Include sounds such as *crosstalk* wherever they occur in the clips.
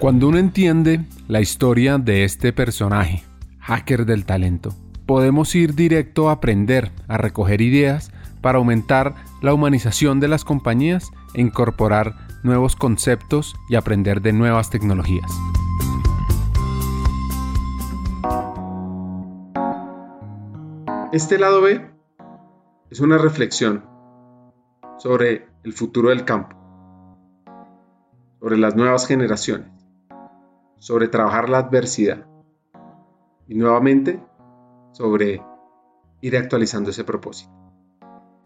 Cuando uno entiende la historia de este personaje, hacker del talento, podemos ir directo a aprender, a recoger ideas para aumentar la humanización de las compañías e incorporar nuevos conceptos y aprender de nuevas tecnologías. Este lado B es una reflexión sobre el futuro del campo, sobre las nuevas generaciones sobre trabajar la adversidad y nuevamente sobre ir actualizando ese propósito.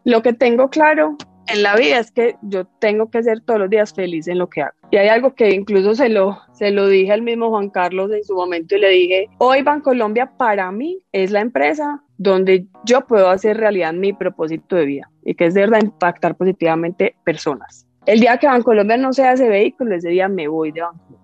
Lo que tengo claro en la vida es que yo tengo que ser todos los días feliz en lo que hago. Y hay algo que incluso se lo, se lo dije al mismo Juan Carlos en su momento y le dije, hoy Bancolombia para mí es la empresa donde yo puedo hacer realidad mi propósito de vida y que es de verdad impactar positivamente personas. El día que Bancolombia no sea ese vehículo, ese día me voy de Bancolombia.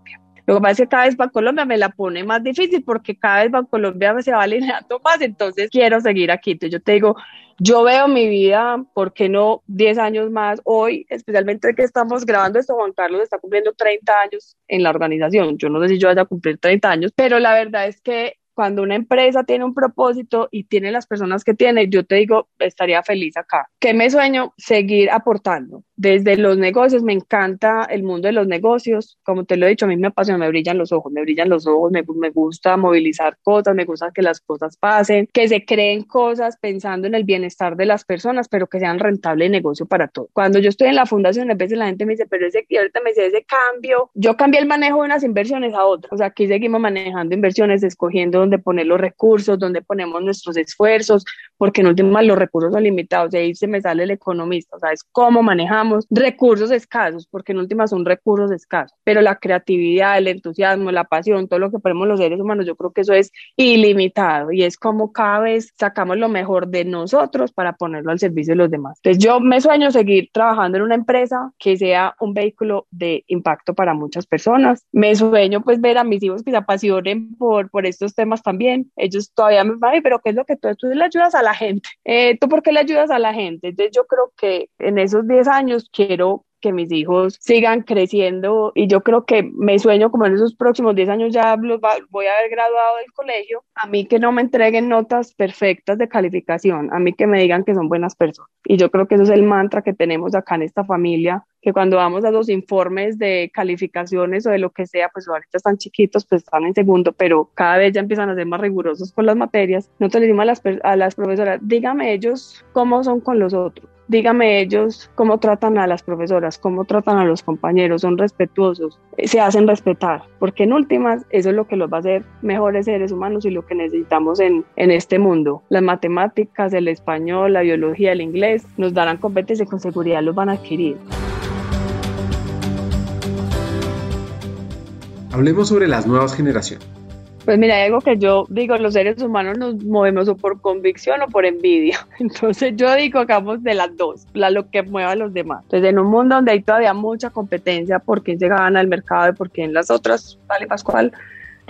Lo que pasa es que cada vez Colombia me la pone más difícil porque cada vez Colombia se va alineando *laughs* más, entonces quiero seguir aquí. Entonces yo te digo, yo veo mi vida, ¿por qué no 10 años más? Hoy, especialmente que estamos grabando esto, Juan Carlos está cumpliendo 30 años en la organización. Yo no sé si yo vaya a cumplir 30 años, pero la verdad es que cuando una empresa tiene un propósito y tiene las personas que tiene, yo te digo, estaría feliz acá. ¿Qué me sueño? Seguir aportando. Desde los negocios, me encanta el mundo de los negocios. Como te lo he dicho, a mí me apasiona, me brillan los ojos, me brillan los ojos, me, me gusta movilizar cosas, me gusta que las cosas pasen, que se creen cosas pensando en el bienestar de las personas, pero que sean rentable de negocio para todos. Cuando yo estoy en la fundación, a veces la gente me dice, pero ese, y ahorita me dice, ese cambio, yo cambié el manejo de unas inversiones a otras. O sea, aquí seguimos manejando inversiones, escogiendo dónde poner los recursos, dónde ponemos nuestros esfuerzos, porque en últimas los recursos son limitados. De ahí se me sale el economista, o sea, es cómo manejamos recursos escasos, porque en últimas son recursos escasos, pero la creatividad, el entusiasmo, la pasión, todo lo que ponemos los seres humanos, yo creo que eso es ilimitado y es como cada vez sacamos lo mejor de nosotros para ponerlo al servicio de los demás. Entonces yo me sueño seguir trabajando en una empresa que sea un vehículo de impacto para muchas personas. Me sueño pues ver a mis hijos que se apasionen por, por estos temas también. Ellos todavía me van, pero ¿qué es lo que tú, tú le ayudas a la gente? Eh, ¿Tú por qué le ayudas a la gente? Entonces yo creo que en esos 10 años quiero que mis hijos sigan creciendo y yo creo que me sueño como en esos próximos 10 años ya los voy a haber graduado del colegio, a mí que no me entreguen notas perfectas de calificación, a mí que me digan que son buenas personas. Y yo creo que eso es el mantra que tenemos acá en esta familia, que cuando vamos a los informes de calificaciones o de lo que sea, pues ahorita están chiquitos, pues están en segundo, pero cada vez ya empiezan a ser más rigurosos con las materias. Nosotros le decimos a las, a las profesoras, dígame ellos cómo son con los otros dígame ellos cómo tratan a las profesoras, cómo tratan a los compañeros, son respetuosos, eh, se hacen respetar, porque en últimas eso es lo que los va a hacer mejores seres humanos y lo que necesitamos en, en este mundo. Las matemáticas, el español, la biología, el inglés nos darán competencia y con seguridad los van a adquirir. Hablemos sobre las nuevas generaciones. Pues mira, hay algo que yo digo, los seres humanos nos movemos o por convicción o por envidia. *laughs* Entonces yo digo, hagamos de las dos, la, lo que mueva a los demás. Entonces en un mundo donde hay todavía mucha competencia por quién se gana el mercado y por quién las otras, vale Pascual,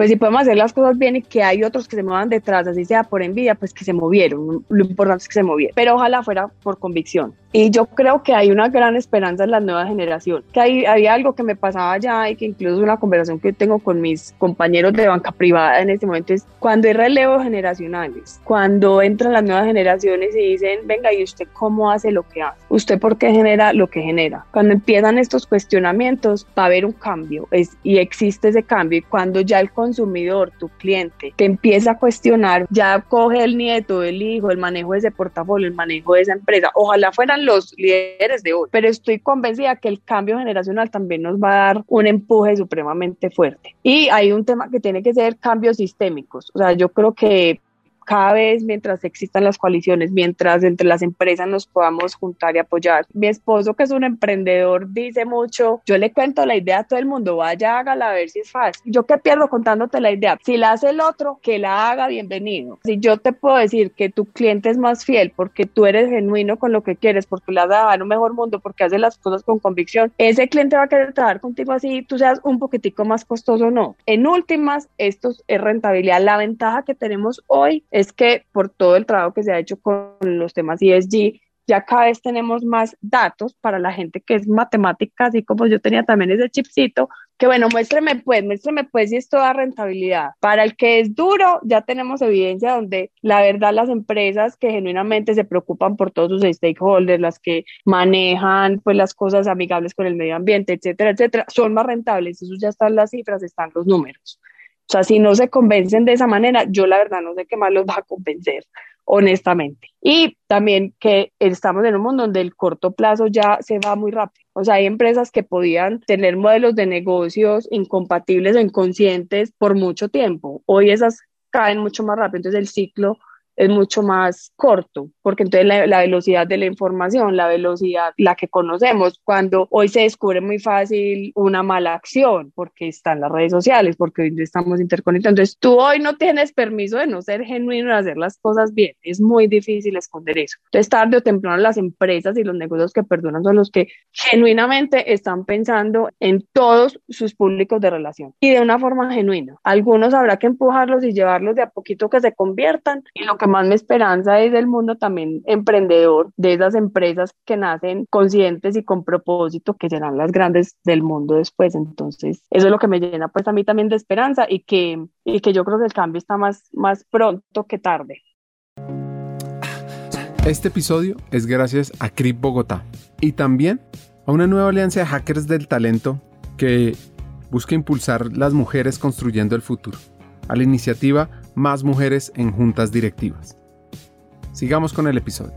pues si podemos hacer las cosas bien y que hay otros que se muevan detrás, así sea por envidia, pues que se movieron. Lo importante es que se movieron. Pero ojalá fuera por convicción. Y yo creo que hay una gran esperanza en la nueva generación, que hay, había algo que me pasaba ya y que incluso una conversación que tengo con mis compañeros de banca privada en este momento es cuando hay relevos generacionales, cuando entran las nuevas generaciones y dicen, venga, ¿y usted cómo hace lo que hace? ¿Usted por qué genera lo que genera? Cuando empiezan estos cuestionamientos, va a haber un cambio es, y existe ese cambio y cuando ya el consumidor, tu cliente, te empieza a cuestionar, ya coge el nieto, el hijo, el manejo de ese portafolio, el manejo de esa empresa, ojalá fueran los líderes de hoy, pero estoy convencida que el cambio generacional también nos va a dar un empuje supremamente fuerte. Y hay un tema que tiene que ser cambios sistémicos. O sea, yo creo que cada vez mientras existan las coaliciones, mientras entre las empresas nos podamos juntar y apoyar. Mi esposo, que es un emprendedor, dice mucho, yo le cuento la idea a todo el mundo, vaya, hágala a ver si es fácil. Yo qué pierdo contándote la idea. Si la hace el otro, que la haga, bienvenido. Si yo te puedo decir que tu cliente es más fiel porque tú eres genuino con lo que quieres, porque le has a dar un mejor mundo, porque hace las cosas con convicción, ese cliente va a querer trabajar contigo así, tú seas un poquitico más costoso o no. En últimas, esto es rentabilidad. La ventaja que tenemos hoy es es que por todo el trabajo que se ha hecho con los temas ESG, ya cada vez tenemos más datos para la gente que es matemática, así como yo tenía también ese chipcito, que bueno, muéstreme pues, muéstreme pues si esto da rentabilidad. Para el que es duro, ya tenemos evidencia donde la verdad las empresas que genuinamente se preocupan por todos sus stakeholders, las que manejan pues las cosas amigables con el medio ambiente, etcétera, etcétera, son más rentables. Eso ya están las cifras, están los números. O sea, si no se convencen de esa manera, yo la verdad no sé qué más los va a convencer honestamente. Y también que estamos en un mundo donde el corto plazo ya se va muy rápido. O sea, hay empresas que podían tener modelos de negocios incompatibles o inconscientes por mucho tiempo. Hoy esas caen mucho más rápido. Entonces el ciclo es mucho más corto, porque entonces la, velocidad de la información, la velocidad, la que conocemos, cuando hoy se descubre muy fácil una mala acción, porque están las redes sociales, porque hoy estamos interconectados. Entonces tú hoy no tienes permiso de no ser genuino, de hacer las cosas bien. Es muy difícil esconder eso. Entonces tarde o temprano las empresas y los negocios que perdonan son los que genuinamente están pensando en todos sus públicos de relación y de una forma genuina. Algunos habrá que empujarlos y llevarlos de a poquito que se conviertan y lo que más me esperanza es el mundo también emprendedor de esas empresas que nacen conscientes y con propósito que serán las grandes del mundo después. Entonces, eso es lo que me llena pues a mí también de esperanza y que, y que yo creo que el cambio está más, más pronto que tarde. Este episodio es gracias a CRIP Bogotá y también a una nueva alianza de hackers del talento que busca impulsar las mujeres construyendo el futuro, a la iniciativa más mujeres en juntas directivas. Sigamos con el episodio.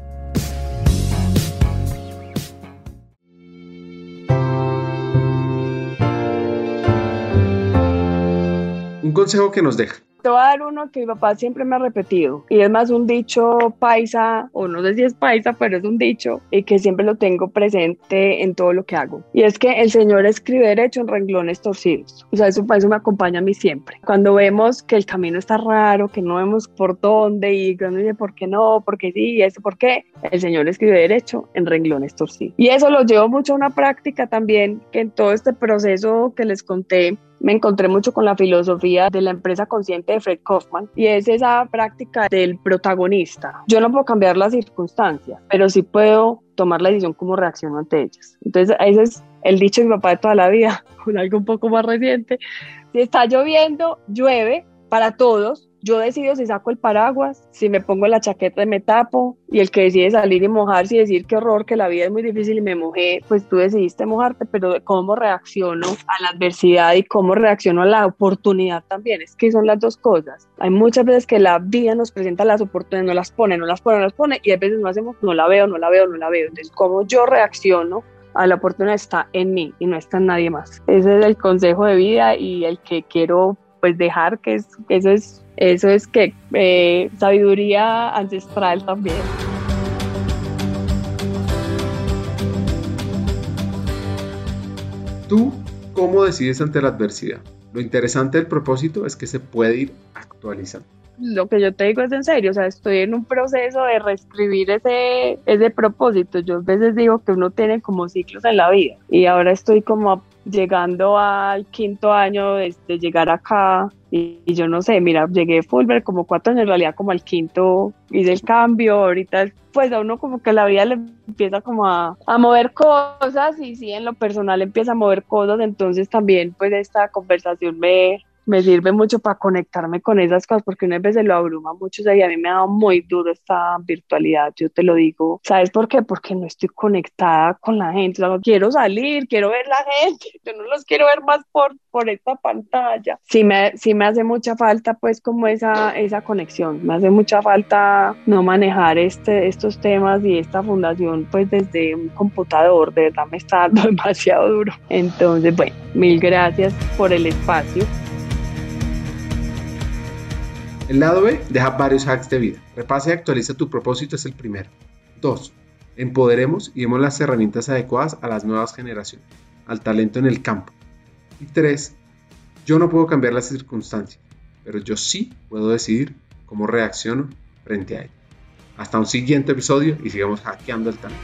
Un consejo que nos deja te voy a dar uno que mi papá siempre me ha repetido y es más un dicho paisa o no sé si es paisa pero es un dicho y que siempre lo tengo presente en todo lo que hago. Y es que el Señor escribe derecho en renglones torcidos. O sea eso, me acompaña a mí siempre. Cuando vemos que el camino está raro que no vemos por dónde y cuando dice por qué no por qué sí eso por qué el Señor escribe derecho en renglones torcidos. Y eso lo llevo mucho a una práctica también que en todo este proceso que les conté me encontré mucho con la filosofía de la empresa consciente de Fred Kaufman y es esa práctica del protagonista. Yo no puedo cambiar las circunstancias, pero sí puedo tomar la decisión cómo reacciono ante ellas. Entonces, ese es el dicho de mi papá de toda la vida, *laughs* con algo un poco más reciente. Si está lloviendo, llueve para todos, yo decido si saco el paraguas, si me pongo la chaqueta y me tapo, y el que decide salir y mojarse y decir qué horror, que la vida es muy difícil y me mojé, pues tú decidiste mojarte, pero cómo reacciono a la adversidad y cómo reacciono a la oportunidad también, es que son las dos cosas. Hay muchas veces que la vida nos presenta las oportunidades, no las pone, no las pone, no las pone, y a veces no hacemos, no la veo, no la veo, no la veo. Entonces, cómo yo reacciono a la oportunidad está en mí y no está en nadie más. Ese es el consejo de vida y el que quiero pues dejar que es, eso es eso es que eh, sabiduría ancestral también. ¿Tú cómo decides ante la adversidad? Lo interesante del propósito es que se puede ir actualizando. Lo que yo te digo es en serio, o sea, estoy en un proceso de reescribir ese, ese propósito. Yo a veces digo que uno tiene como ciclos en la vida y ahora estoy como llegando al quinto año de, llegar acá y, yo no sé, mira, llegué Fulber como cuatro años, en realidad como al quinto hice el cambio, ahorita pues a uno como que la vida le empieza como a mover cosas y sí, en lo personal empieza a mover cosas, entonces también pues esta conversación me, me sirve mucho para conectarme con esas cosas, porque una vez se lo abruma mucho, y a mí me ha dado muy duro esta virtualidad, yo te lo digo. ¿Sabes por qué? Porque no estoy conectada con la gente, o quiero salir, quiero ver la gente, *laughs* yo no los quiero ver más por, por esta pantalla. Sí me, sí me hace mucha falta, pues, como esa, esa conexión, me hace mucha falta no manejar este, estos temas y esta fundación, pues, desde un computador, de verdad me está dando *laughs* demasiado duro. Entonces, bueno, mil gracias por el espacio. El lado B deja varios hacks de vida. Repasa y actualiza tu propósito es el primero. 2. Empoderemos y demos las herramientas adecuadas a las nuevas generaciones, al talento en el campo. Y 3. Yo no puedo cambiar las circunstancias, pero yo sí puedo decidir cómo reacciono frente a ellas. Hasta un siguiente episodio y sigamos hackeando el talento.